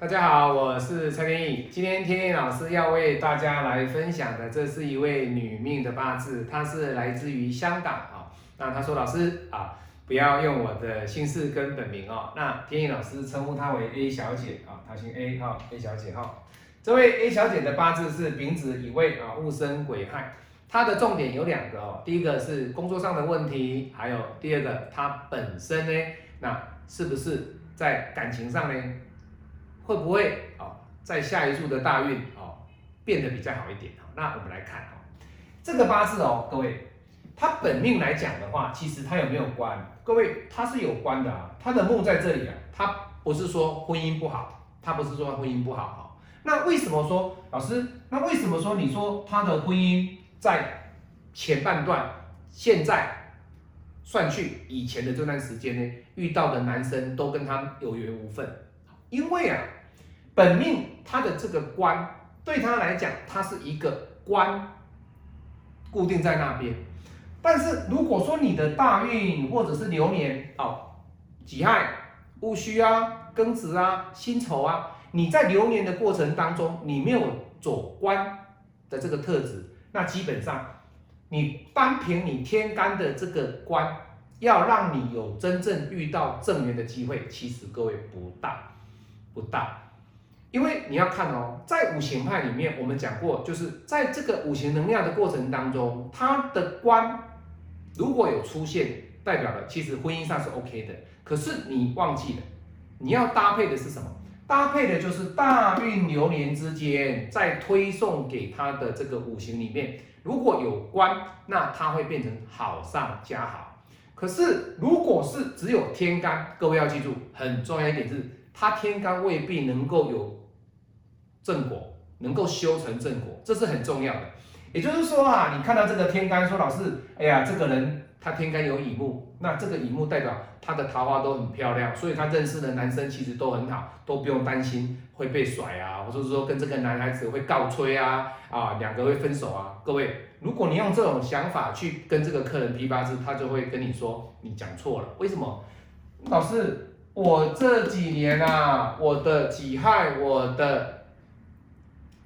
大家好，我是蔡天意。今天天意老师要为大家来分享的，这是一位女命的八字，她是来自于香港啊。那她说老师啊，不要用我的姓氏跟本名哦。那天意老师称呼她为 A 小姐啊，她姓 A 哈，A 小姐哈。这位 A 小姐的八字是丙子乙未啊，戊申癸亥。她的重点有两个哦，第一个是工作上的问题，还有第二个她本身呢，那是不是在感情上呢？会不会啊，在下一柱的大运啊变得比较好一点？那我们来看哦，这个八字哦，各位，它本命来讲的话，其实它有没有官？各位，它是有官的啊，它的木在这里啊，它不是说婚姻不好，它不是说婚姻不好哈。那为什么说老师？那为什么说你说他的婚姻在前半段，现在算去以前的这段时间呢，遇到的男生都跟他有缘无分？因为啊。本命他的这个官对他来讲，他是一个官，固定在那边。但是如果说你的大运或者是流年哦，己亥、戊戌啊、庚子啊、辛丑啊，你在流年的过程当中，你没有走官的这个特质，那基本上你单凭你天干的这个官，要让你有真正遇到正缘的机会，其实各位不大，不大。因为你要看哦，在五行派里面，我们讲过，就是在这个五行能量的过程当中，它的官如果有出现，代表了其实婚姻上是 OK 的。可是你忘记了，你要搭配的是什么？搭配的就是大运流年之间，在推送给他的这个五行里面，如果有官，那它会变成好上加好。可是如果是只有天干，各位要记住，很重要一点是，它天干未必能够有。正果能够修成正果，这是很重要的。也就是说啊，你看到这个天干，说老师，哎呀，这个人他天干有乙木，那这个乙木代表他的桃花都很漂亮，所以他认识的男生其实都很好，都不用担心会被甩啊，或者说跟这个男孩子会告吹啊，啊，两个会分手啊。各位，如果你用这种想法去跟这个客人批八字，他就会跟你说你讲错了。为什么？老师，我这几年啊，我的己亥，我的。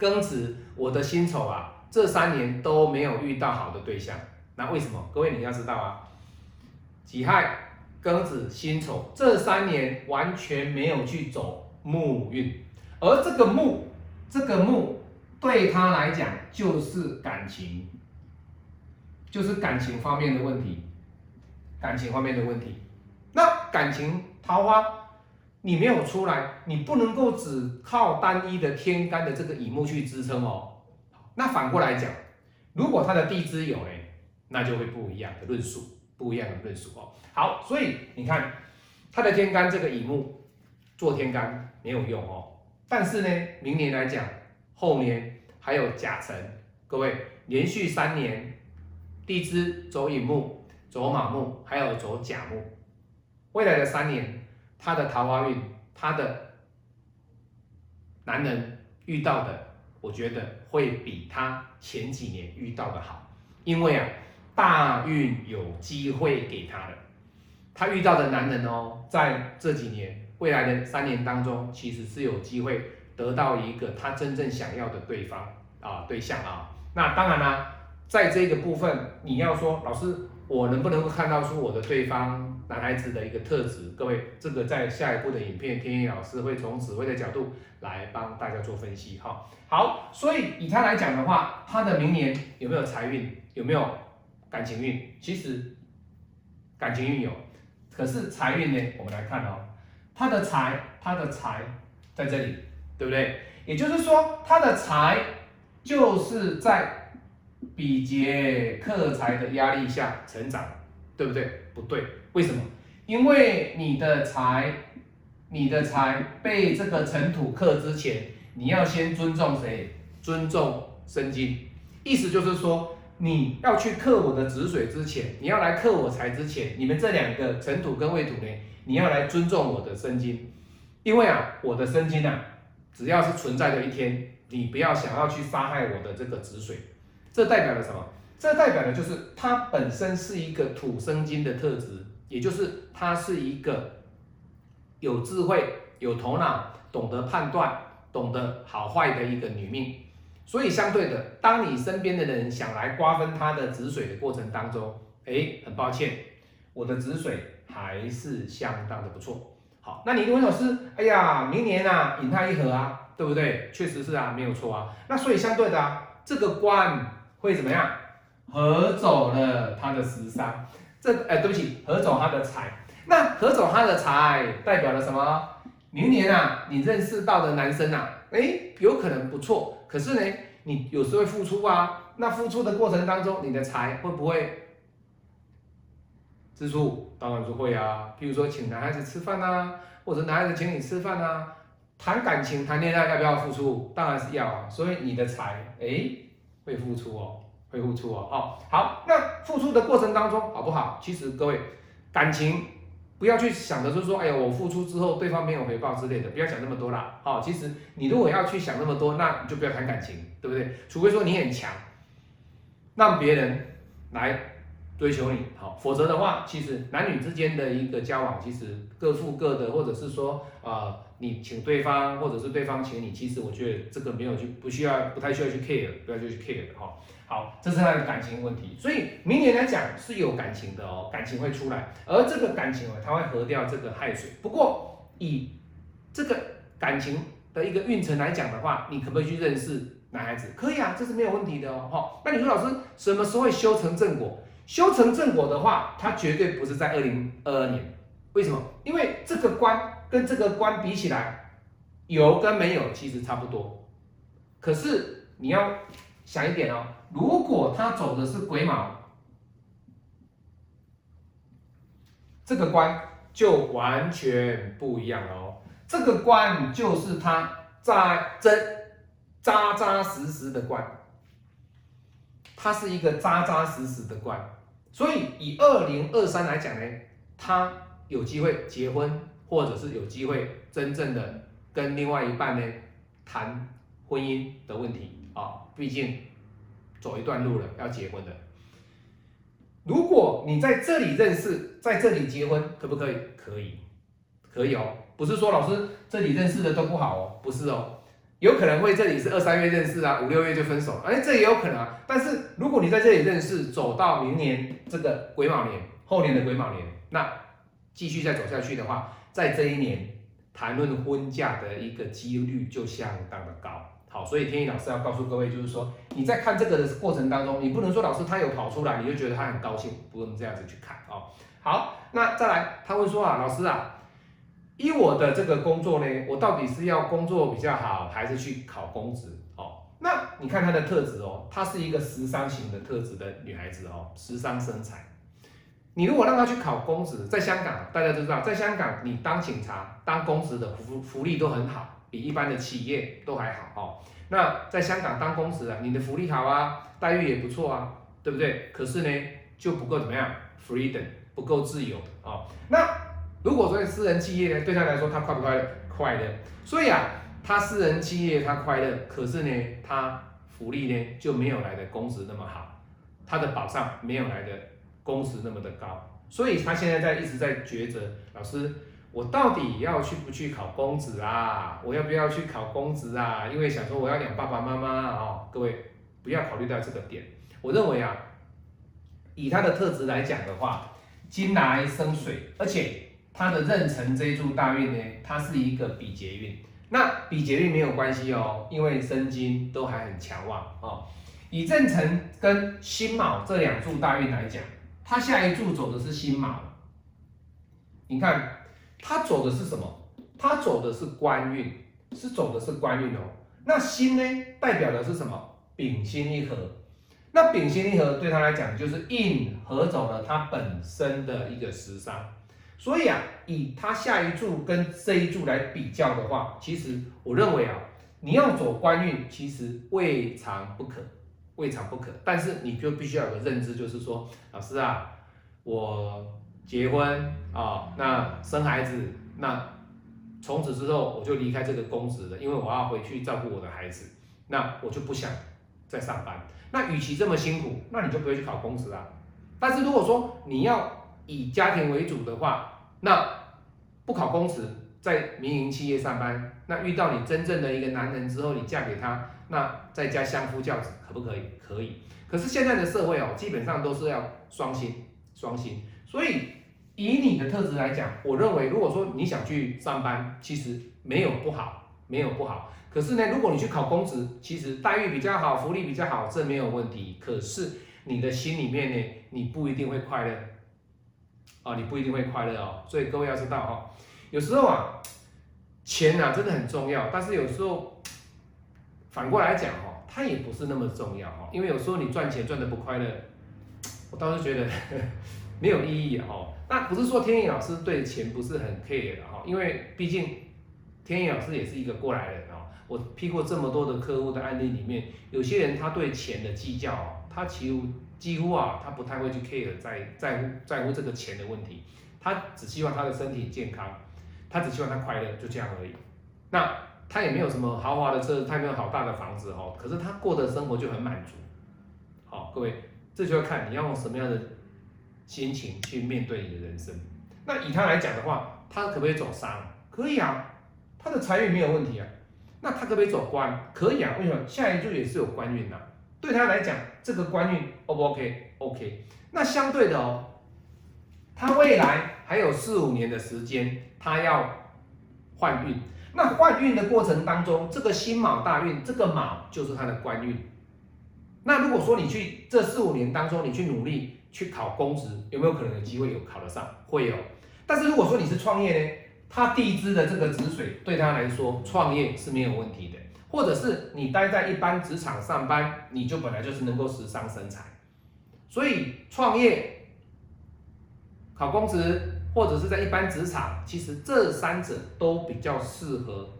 庚子，我的辛丑啊，这三年都没有遇到好的对象，那为什么？各位你要知道啊，己亥、庚子、辛丑这三年完全没有去走木运，而这个木，这个木对他来讲就是感情，就是感情方面的问题，感情方面的问题，那感情桃花。你没有出来，你不能够只靠单一的天干的这个乙木去支撑哦。那反过来讲，如果他的地支有哎，那就会不一样的论述，不一样的论述哦。好，所以你看他的天干这个乙木做天干没有用哦。但是呢，明年来讲，后年还有甲辰，各位连续三年地支走乙木、走马木，还有走甲木，未来的三年。他的桃花运，他的男人遇到的，我觉得会比他前几年遇到的好，因为啊，大运有机会给他的，他遇到的男人哦，在这几年未来的三年当中，其实是有机会得到一个他真正想要的对方啊对象啊，那当然啦，在这个部分，你要说老师。我能不能够看到出我的对方男孩子的一个特质？各位，这个在下一步的影片，天意老师会从指挥的角度来帮大家做分析。哈，好，所以以他来讲的话，他的明年有没有财运？有没有感情运？其实感情运有，可是财运呢？我们来看哦，他的财，他的财在这里，对不对？也就是说，他的财就是在。比劫克财的压力下成长，对不对？不对，为什么？因为你的财，你的财被这个尘土克之前，你要先尊重谁？尊重生金。意思就是说，你要去克我的子水之前，你要来克我财之前，你们这两个尘土跟未土呢，你要来尊重我的生金。因为啊，我的生金啊，只要是存在的一天，你不要想要去杀害我的这个子水。这代表了什么？这代表的就是它本身是一个土生金的特质，也就是它是一个有智慧、有头脑、懂得判断、懂得好坏的一个女命。所以相对的，当你身边的人想来瓜分他的子水的过程当中，哎，很抱歉，我的子水还是相当的不错。好，那你问老师，哎呀，明年啊，引他一合啊，对不对？确实是啊，没有错啊。那所以相对的啊，这个官会怎么样？合走了他的食伤，这哎，对不起，合走他的财。那合走他的财代表了什么？明年啊，你认识到的男生啊，哎，有可能不错。可是呢，你有时会付出啊。那付出的过程当中，你的财会不会支出？当然是会啊。譬如说，请男孩子吃饭啊，或者男孩子请你吃饭啊。谈感情、谈恋爱要不要付出？当然是要啊。所以你的财哎会付出哦。会付出哦，哦，好，那付出的过程当中好不好？其实各位感情不要去想的，就是说，哎呀，我付出之后对方没有回报之类的，不要想那么多啦。好，其实你如果要去想那么多，那你就不要谈感情，对不对？除非说你很强，让别人来追求你，好，否则的话，其实男女之间的一个交往，其实各付各的，或者是说，啊，你请对方，或者是对方请你，其实我觉得这个没有去，不需要，不太需要去 care，不要去 care 的哈。好，这是他的感情问题，所以明年来讲是有感情的哦，感情会出来，而这个感情哦，它会合掉这个亥水。不过以这个感情的一个运程来讲的话，你可不可以去认识男孩子？可以啊，这是没有问题的哦。哈，那你说老师什么时候会修成正果？修成正果的话，它绝对不是在二零二二年。为什么？因为这个官跟这个官比起来，有跟没有其实差不多。可是你要想一点哦。如果他走的是癸卯，这个官就完全不一样了哦。这个官就是他扎真扎扎实实的官，他是一个扎扎实实的官。所以以二零二三来讲呢，他有机会结婚，或者是有机会真正的跟另外一半呢谈婚姻的问题啊，毕竟。走一段路了，要结婚的。如果你在这里认识，在这里结婚，可不可以？可以，可以哦。不是说老师这里认识的都不好哦，不是哦。有可能会这里是二三月认识啊，五六月就分手，哎，这也有可能啊。但是如果你在这里认识，走到明年这个癸卯年，后年的癸卯年，那继续再走下去的话，在这一年谈论婚嫁的一个几率就相当的高。好，所以天意老师要告诉各位，就是说你在看这个的过程当中，你不能说老师他有跑出来，你就觉得他很高兴，不能这样子去看哦。好，那再来，他会说啊，老师啊，以我的这个工作呢，我到底是要工作比较好，还是去考公职？哦，那你看她的特质哦，她是一个时尚型的特质的女孩子哦，时尚身材。你如果让她去考公职，在香港大家都知道，在香港你当警察、当公职的福福利都很好。比一般的企业都还好哦。那在香港当公职啊，你的福利好啊，待遇也不错啊，对不对？可是呢，就不够怎么样？freedom 不够自由啊。那如果说私人企业呢，对他来说，他快不快乐？快乐。所以啊，他私人企业他快乐，可是呢，他福利呢就没有来的公职那么好，他的保障没有来的公职那么的高，所以他现在在一直在抉择，老师。我到底要去不去考公职啊？我要不要去考公职啊？因为想说我要养爸爸妈妈哦，各位不要考虑到这个点。我认为啊，以他的特质来讲的话，金来生水，而且他的壬辰这一柱大运呢，它是一个比劫运。那比劫运没有关系哦，因为生金都还很强旺哦。以壬辰跟辛卯这两柱大运来讲，他下一柱走的是辛卯，你看。他走的是什么？他走的是官运，是走的是官运哦。那辛呢，代表的是什么？丙辛一合。那丙辛一合对他来讲，就是印合走了他本身的一个时伤。所以啊，以他下一柱跟这一柱来比较的话，其实我认为啊，你要走官运，其实未尝不可，未尝不可。但是你就必须要有个认知，就是说，老师啊，我。结婚啊，那生孩子，那从此之后我就离开这个公职了，因为我要回去照顾我的孩子，那我就不想再上班。那与其这么辛苦，那你就不会去考公职啊。但是如果说你要以家庭为主的话，那不考公职，在民营企业上班，那遇到你真正的一个男人之后，你嫁给他，那在家相夫教子可不可以？可以。可是现在的社会哦，基本上都是要双薪，双薪。所以以你的特质来讲，我认为如果说你想去上班，其实没有不好，没有不好。可是呢，如果你去考公职，其实待遇比较好，福利比较好，这没有问题。可是你的心里面呢，你不一定会快乐，啊，你不一定会快乐哦。所以各位要知道哈。有时候啊，钱啊真的很重要，但是有时候反过来讲哦，它也不是那么重要哈。因为有时候你赚钱赚的不快乐，我倒是觉得 没有意义哦。那不是说天意老师对钱不是很 care 的哈，因为毕竟天意老师也是一个过来人哦。我批过这么多的客户的案例里面，有些人他对钱的计较，哦他其实几乎啊，他不太会去 care 在在乎在乎这个钱的问题，他只希望他的身体健康。他只希望他快乐，就这样而已。那他也没有什么豪华的车，他也没有好大的房子哦。可是他过的生活就很满足。好，各位，这就要看你要用什么样的心情去面对你的人生。那以他来讲的话，他可不可以走商？可以啊，他的财运没有问题啊。那他可不可以走官？可以啊。为什么？下一柱也是有官运呐。对他来讲，这个官运 O 不 OK？OK。那相对的哦，他未来还有四五年的时间。他要换运，那换运的过程当中，这个辛卯大运，这个卯就是他的官运。那如果说你去这四五年当中，你去努力去考公职，有没有可能有机会有考得上？会有。但是如果说你是创业呢，他地支的这个子水对他来说，创业是没有问题的。或者是你待在一般职场上班，你就本来就是能够时尚生财。所以创业考公职。或者是在一般职场，其实这三者都比较适合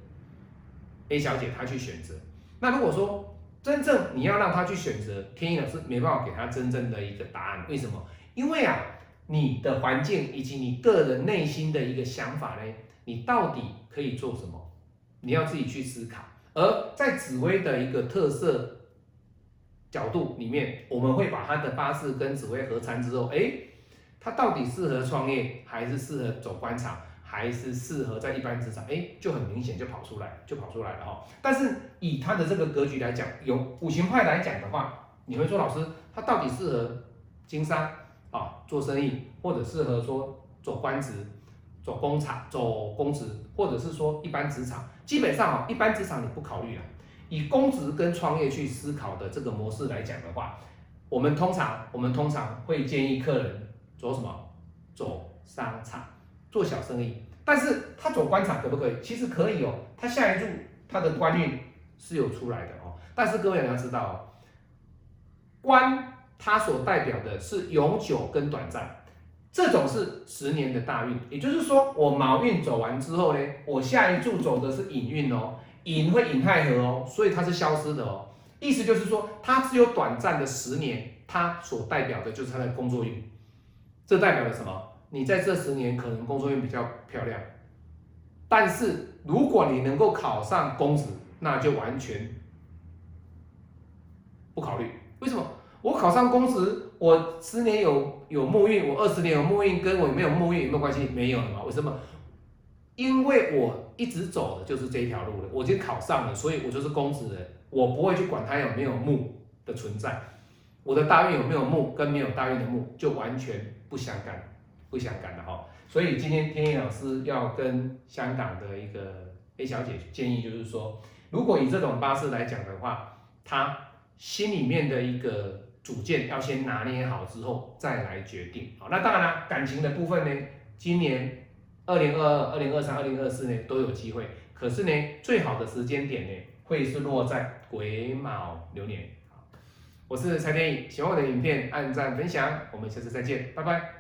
A 小姐她去选择。那如果说真正你要让她去选择，天意老师没办法给她真正的一个答案。为什么？因为啊，你的环境以及你个人内心的一个想法呢，你到底可以做什么？你要自己去思考。而在紫薇的一个特色角度里面，我们会把她的八字跟紫薇合参之后，哎。他到底适合创业，还是适合走官场，还是适合在一般职场？哎，就很明显就跑出来，就跑出来了哈。但是以他的这个格局来讲，有五行派来讲的话，你会说老师，他到底适合经商啊，做生意，或者适合说走官职、走工厂、走公职，或者是说一般职场？基本上啊，一般职场你不考虑了，以公职跟创业去思考的这个模式来讲的话，我们通常我们通常会建议客人。走什么？走商场，做小生意。但是他走官场可不可以？其实可以哦。他下一柱他的官运是有出来的哦。但是各位你要知道哦，官它所代表的是永久跟短暂，这种是十年的大运。也就是说，我卯运走完之后呢，我下一柱走的是寅运哦，寅会寅太合哦，所以它是消失的哦。意思就是说，它只有短暂的十年，它所代表的就是它的工作运。这代表了什么？你在这十年可能工作运比较漂亮，但是如果你能够考上公职，那就完全不考虑。为什么？我考上公职，我十年有有木运，我二十年有木运，跟我有没有木运有没有关系？没有了嘛？为什么？因为我一直走的就是这一条路了，我已经考上了，所以我就是公职人，我不会去管他有没有木的存在。我的大运有没有木，跟没有大运的木就完全不相干，不相干的哈。所以今天天意老师要跟香港的一个 A 小姐建议，就是说，如果以这种八字来讲的话，她心里面的一个主见要先拿捏好之后再来决定。好，那当然了，感情的部分呢，今年二零二二、二零二三、二零二四呢都有机会，可是呢，最好的时间点呢会是落在癸卯流年。我是蔡天影，喜欢我的影片，按赞分享，我们下次再见，拜拜。